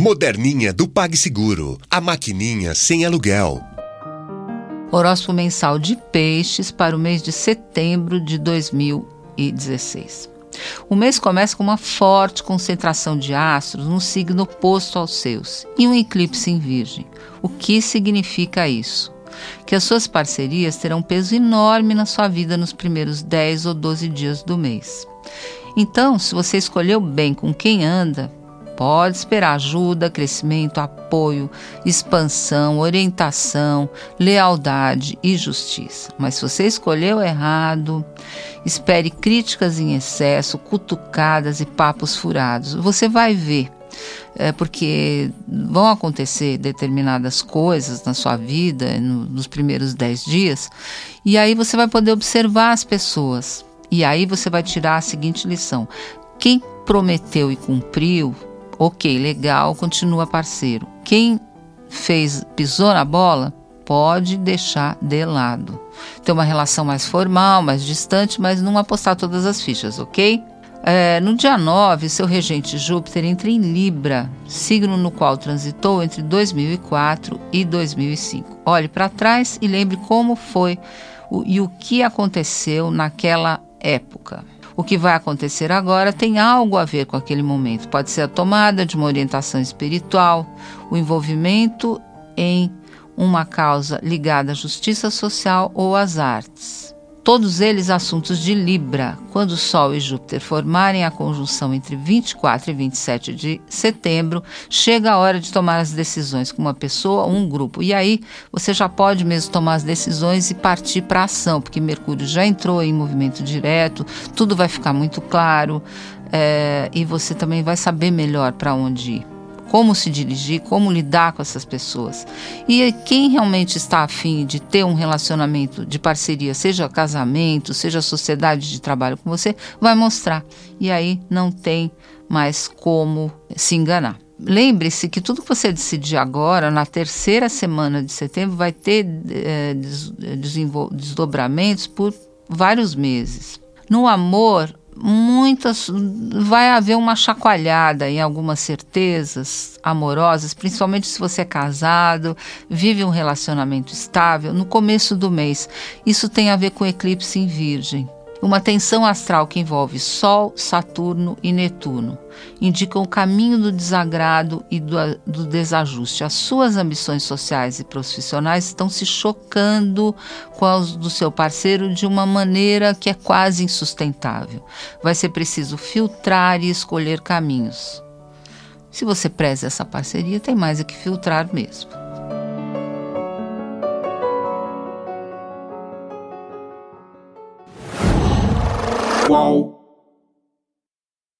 Moderninha do PagSeguro. A maquininha sem aluguel. Horóscopo mensal de peixes para o mês de setembro de 2016. O mês começa com uma forte concentração de astros no signo oposto aos seus e um eclipse em Virgem. O que significa isso? Que as suas parcerias terão peso enorme na sua vida nos primeiros 10 ou 12 dias do mês. Então, se você escolheu bem com quem anda, pode esperar ajuda, crescimento, apoio, expansão, orientação, lealdade e justiça. Mas se você escolheu errado, espere críticas em excesso, cutucadas e papos furados. Você vai ver. É porque vão acontecer determinadas coisas na sua vida no, nos primeiros dez dias, e aí você vai poder observar as pessoas. E aí você vai tirar a seguinte lição: quem prometeu e cumpriu ok, legal, continua parceiro. Quem fez, pisou na bola, pode deixar de lado. Ter uma relação mais formal, mais distante, mas não apostar todas as fichas, ok? É, no dia 9, seu regente Júpiter entra em Libra, signo no qual transitou entre 2004 e 2005. Olhe para trás e lembre como foi o, e o que aconteceu naquela época. O que vai acontecer agora tem algo a ver com aquele momento. Pode ser a tomada de uma orientação espiritual, o envolvimento em uma causa ligada à justiça social ou às artes todos eles assuntos de Libra, quando Sol e Júpiter formarem a conjunção entre 24 e 27 de setembro, chega a hora de tomar as decisões com uma pessoa ou um grupo. E aí você já pode mesmo tomar as decisões e partir para ação, porque Mercúrio já entrou em movimento direto, tudo vai ficar muito claro é, e você também vai saber melhor para onde ir como se dirigir, como lidar com essas pessoas. E quem realmente está afim de ter um relacionamento de parceria, seja casamento, seja sociedade de trabalho com você, vai mostrar. E aí não tem mais como se enganar. Lembre-se que tudo que você decidir agora, na terceira semana de setembro, vai ter é, desdobramentos por vários meses. No amor, muitas vai haver uma chacoalhada em algumas certezas amorosas, principalmente se você é casado, vive um relacionamento estável no começo do mês. Isso tem a ver com eclipse em Virgem. Uma tensão astral que envolve Sol, Saturno e Netuno indicam o caminho do desagrado e do, do, desajuste. As suas ambições sociais e profissionais estão se chocando com as do seu parceiro de uma maneira que é quase insustentável. Vai ser preciso filtrar e escolher caminhos. Se você preza essa parceria, tem mais é que filtrar mesmo. Qual?